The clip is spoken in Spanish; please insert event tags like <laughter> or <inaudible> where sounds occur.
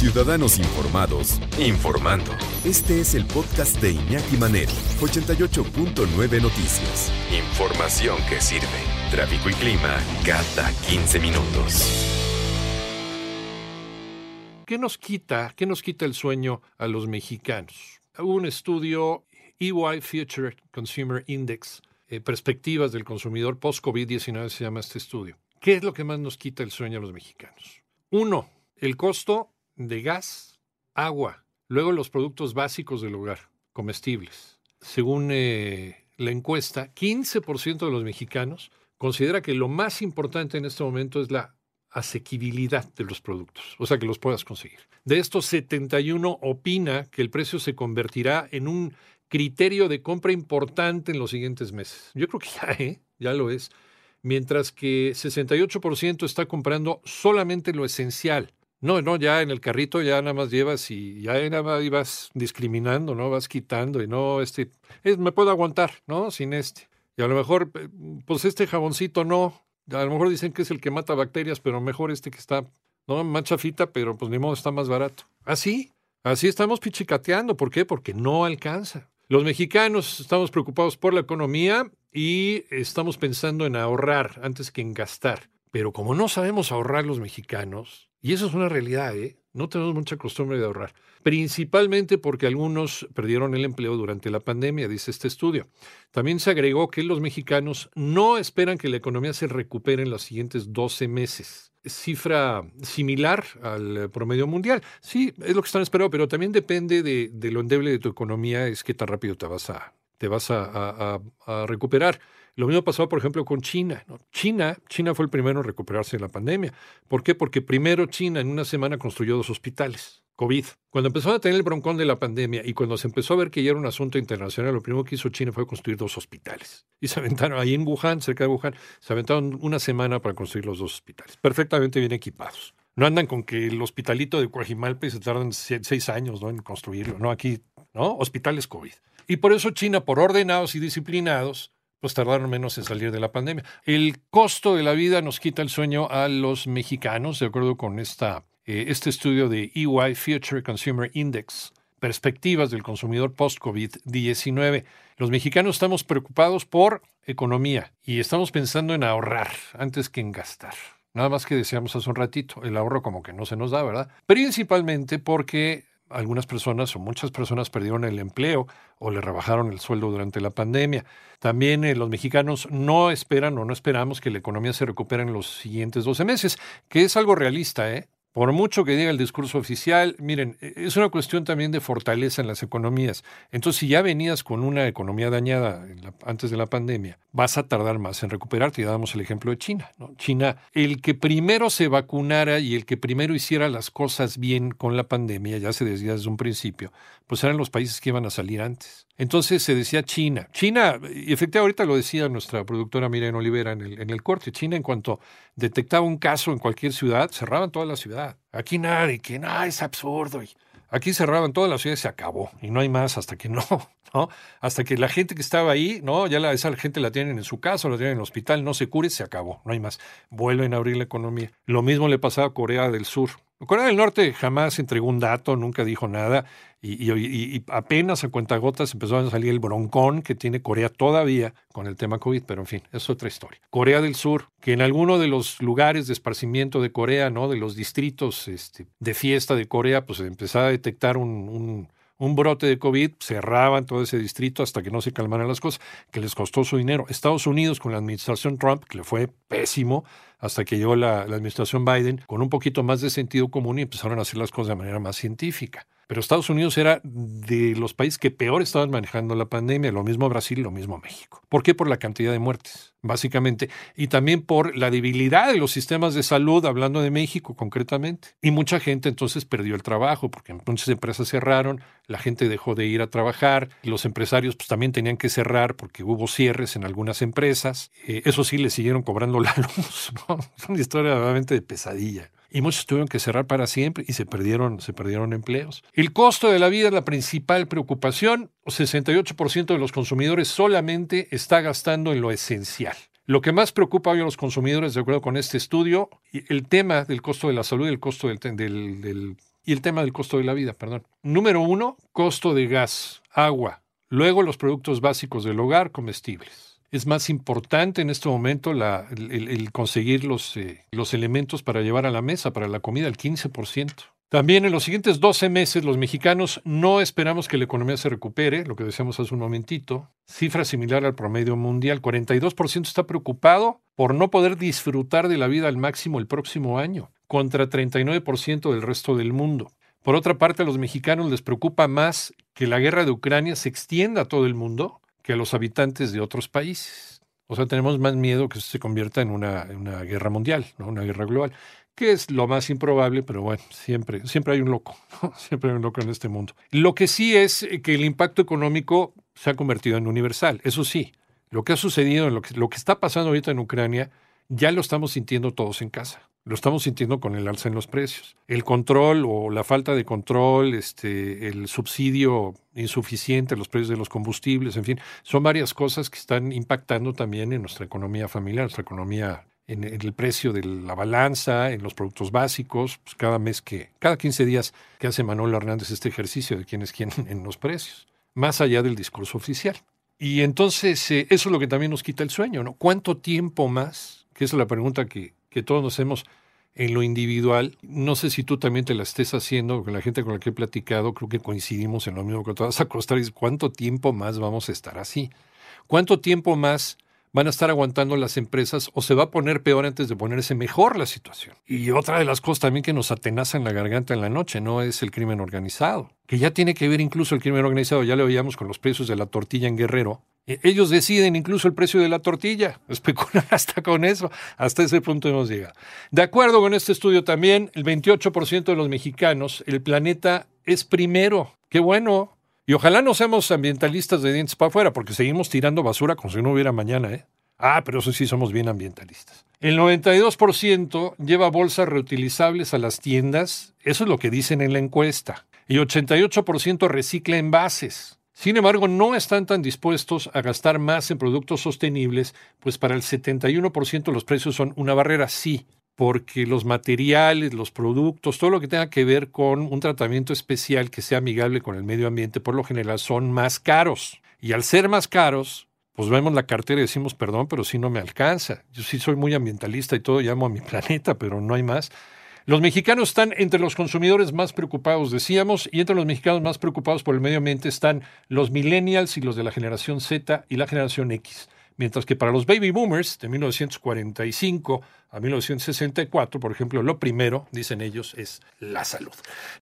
Ciudadanos Informados, informando. Este es el podcast de Iñaki Manero, 88.9 Noticias. Información que sirve. Tráfico y clima cada 15 minutos. ¿Qué nos quita, qué nos quita el sueño a los mexicanos? Hubo un estudio EY Future Consumer Index, eh, perspectivas del consumidor post-COVID-19 se llama este estudio. ¿Qué es lo que más nos quita el sueño a los mexicanos? Uno, el costo de gas, agua, luego los productos básicos del hogar, comestibles. Según eh, la encuesta, 15% de los mexicanos considera que lo más importante en este momento es la asequibilidad de los productos, o sea, que los puedas conseguir. De estos, 71 opina que el precio se convertirá en un criterio de compra importante en los siguientes meses. Yo creo que ya, ¿eh? ya lo es mientras que 68% está comprando solamente lo esencial. No, no, ya en el carrito ya nada más llevas y ya nada más ibas discriminando, ¿no? Vas quitando y no, este, es, me puedo aguantar, ¿no? Sin este. Y a lo mejor, eh, pues este jaboncito no. A lo mejor dicen que es el que mata bacterias, pero mejor este que está, ¿no? Mancha fita, pero pues ni modo está más barato. Así, así estamos pichicateando. ¿Por qué? Porque no alcanza. Los mexicanos estamos preocupados por la economía y estamos pensando en ahorrar antes que en gastar. Pero como no sabemos ahorrar los mexicanos, y eso es una realidad, ¿eh? no tenemos mucha costumbre de ahorrar, principalmente porque algunos perdieron el empleo durante la pandemia, dice este estudio. También se agregó que los mexicanos no esperan que la economía se recupere en los siguientes 12 meses. Cifra similar al promedio mundial. Sí, es lo que están esperando, pero también depende de, lo endeble de tu economía, es qué tan rápido te vas a, te vas a, recuperar. Lo mismo pasó, por ejemplo, con China. China, China fue el primero en recuperarse de la pandemia. ¿Por qué? Porque primero China en una semana construyó dos hospitales. COVID. Cuando empezó a tener el broncón de la pandemia y cuando se empezó a ver que ya era un asunto internacional, lo primero que hizo China fue construir dos hospitales. Y se <laughs> aventaron ahí en Wuhan, cerca de Wuhan, se aventaron una semana para construir los dos hospitales, perfectamente bien equipados. No andan con que el hospitalito de Coajimalpe se tardan seis años ¿no? en construirlo. No, aquí, ¿no? Hospitales COVID. Y por eso China, por ordenados y disciplinados, pues tardaron menos en salir de la pandemia. El costo de la vida nos quita el sueño a los mexicanos, de acuerdo con esta, eh, este estudio de EY Future Consumer Index, perspectivas del consumidor post-COVID-19. Los mexicanos estamos preocupados por economía y estamos pensando en ahorrar antes que en gastar. Nada más que decíamos hace un ratito, el ahorro como que no se nos da, ¿verdad? Principalmente porque algunas personas o muchas personas perdieron el empleo o le rebajaron el sueldo durante la pandemia. También eh, los mexicanos no esperan o no esperamos que la economía se recupere en los siguientes 12 meses, que es algo realista, ¿eh? Por mucho que diga el discurso oficial, miren, e, es una cuestión también de fortaleza en las economías. Entonces, si ya venías con una economía dañada antes de la pandemia, vas a tardar más en recuperarte. Ya damos el ejemplo de China. China, el que primero se vacunara y el que primero hiciera las cosas bien con la pandemia, ya se decía desde un principio, pues eran los países que iban a salir antes. Entonces se decía China. China, y efectivamente ahorita lo decía nuestra productora Miriam Olivera en el, en el corte, China en cuanto detectaba un caso en cualquier ciudad, cerraban toda la Aquí nadie, que nada, es absurdo. Aquí cerraban toda la ciudad y se acabó. Y no hay más hasta que no, <laughs> ¿no? Hasta que la gente que estaba ahí, ¿no? Ya la, esa gente la tienen en su casa, la tienen en el hospital, no se cure, se acabó. No hay más. Vuelven a abrir la economía. Lo mismo le pasaba a Corea del Sur. Corea del Norte jamás entregó un dato, nunca dijo nada, y, apenas a cuentagotas empezó a salir el broncón que tiene Corea todavía con el tema COVID, pero en fin, es otra historia. Corea del Sur, que en alguno de los lugares de esparcimiento de Corea, ¿no? De los distritos este, de fiesta de Corea, pues empezaba a detectar un un brote de COVID, cerraban todo ese distrito hasta que no se calmaran las cosas, que les costó su dinero. Estados Unidos con la administración Trump, que le fue pésimo, hasta que llegó la, la administración Biden, con un poquito más de sentido común y empezaron a hacer las cosas de manera más científica. Pero Estados Unidos era de los países que peor estaban manejando la pandemia, lo mismo Brasil, lo mismo México. ¿Por qué? Por la cantidad de muertes, básicamente, y también por la debilidad de los sistemas de salud, hablando de México concretamente. Y mucha gente entonces perdió el trabajo, porque muchas empresas cerraron, la gente dejó de ir a trabajar, los empresarios pues también tenían que cerrar porque hubo cierres en algunas empresas. Eh, eso sí, le siguieron cobrando <laughs> la luz. Es una historia realmente de pesadilla y muchos tuvieron que cerrar para siempre y se perdieron, se perdieron empleos. El costo de la vida es la principal preocupación. 68% de los consumidores solamente está gastando en lo esencial. Lo que más preocupa hoy a los consumidores, de acuerdo con este estudio, el tema del costo de la salud y el costo del, del, y el tema del costo de la vida, perdón. Número uno, costo de gas, agua, luego los productos básicos del hogar, comestibles. Es más importante en este momento el, conseguir los, eh, los elementos para llevar a la mesa, para la comida, el 15%. También en los siguientes 12 meses los mexicanos no esperamos que la economía se recupere, lo que decíamos hace un momentito, cifra similar al promedio mundial. 42% está preocupado por no poder disfrutar de la vida al máximo el próximo año, contra 39% del resto del mundo. Por otra parte, a los mexicanos les preocupa más que la guerra de Ucrania se extienda a todo el mundo que los habitantes de otros países. O sea, tenemos más miedo que se convierta en una, una guerra mundial, ¿no? una guerra global que es lo más improbable, pero bueno, siempre, siempre hay un loco, <laughs> siempre hay un loco en este mundo. Lo que sí es que el impacto económico se ha convertido en universal, eso sí, lo que ha sucedido, lo que, lo que está pasando ahorita en Ucrania, ya lo estamos sintiendo todos en casa. Lo estamos sintiendo con el alza en los precios. El control o la falta de control, este, el subsidio insuficiente, los precios de los combustibles, en fin, son varias cosas que están impactando también en nuestra economía familiar, nuestra economía en, el precio de la balanza, en los productos básicos, pues cada mes que, cada 15 días que hace Manuel Hernández este ejercicio de quién es quién <laughs> en los precios, más allá del discurso oficial. Y entonces eh, eso es lo que también nos quita el sueño, ¿no? ¿Cuánto tiempo más? Que es la pregunta que, que todos nos hacemos en lo individual. No sé si tú también te la estés haciendo, con la gente con la que he platicado, creo que coincidimos en lo mismo que te vas a acostar y ¿cuánto tiempo más vamos a estar así? ¿Cuánto tiempo más van a estar aguantando las empresas o se va a poner peor antes de ponerse mejor la situación. Y otra de las cosas también que nos atenaza en la garganta en la noche, ¿no? Es el crimen organizado, que ya tiene que ver incluso el crimen organizado, ya lo veíamos con los precios de la tortilla en Guerrero. E, ellos deciden incluso el precio de la tortilla, <laughs> especulan hasta con eso, hasta ese punto hemos llegado. De acuerdo con este estudio también, el 28% de los mexicanos, el planeta es primero. Qué bueno, y ojalá no seamos ambientalistas de dientes para afuera, porque seguimos tirando basura como si no hubiera mañana, ¿eh? Ah, pero eso sí somos bien ambientalistas. El 92% lleva bolsas reutilizables a las tiendas, eso es lo que dicen en la encuesta. Y 88% recicla envases. Sin embargo, no están tan dispuestos a gastar más en productos sostenibles, pues para el 71% los precios son una barrera, sí, porque los materiales, los productos, todo lo que tenga que ver con un tratamiento especial que sea amigable con el medio ambiente, por lo general son más caros. Y al ser más caros, pues vemos la cartera y decimos, perdón, pero sí no me alcanza. Yo sí soy muy ambientalista y todo, llamo a mi <laughs> planeta, pero no hay más. Los mexicanos están entre los consumidores más preocupados, decíamos, y entre los mexicanos más preocupados por el medio ambiente están los millennials y los de la generación Z y la generación X mientras que para los baby boomers de 1945 a 1964, por ejemplo, lo primero, dicen ellos, es la salud.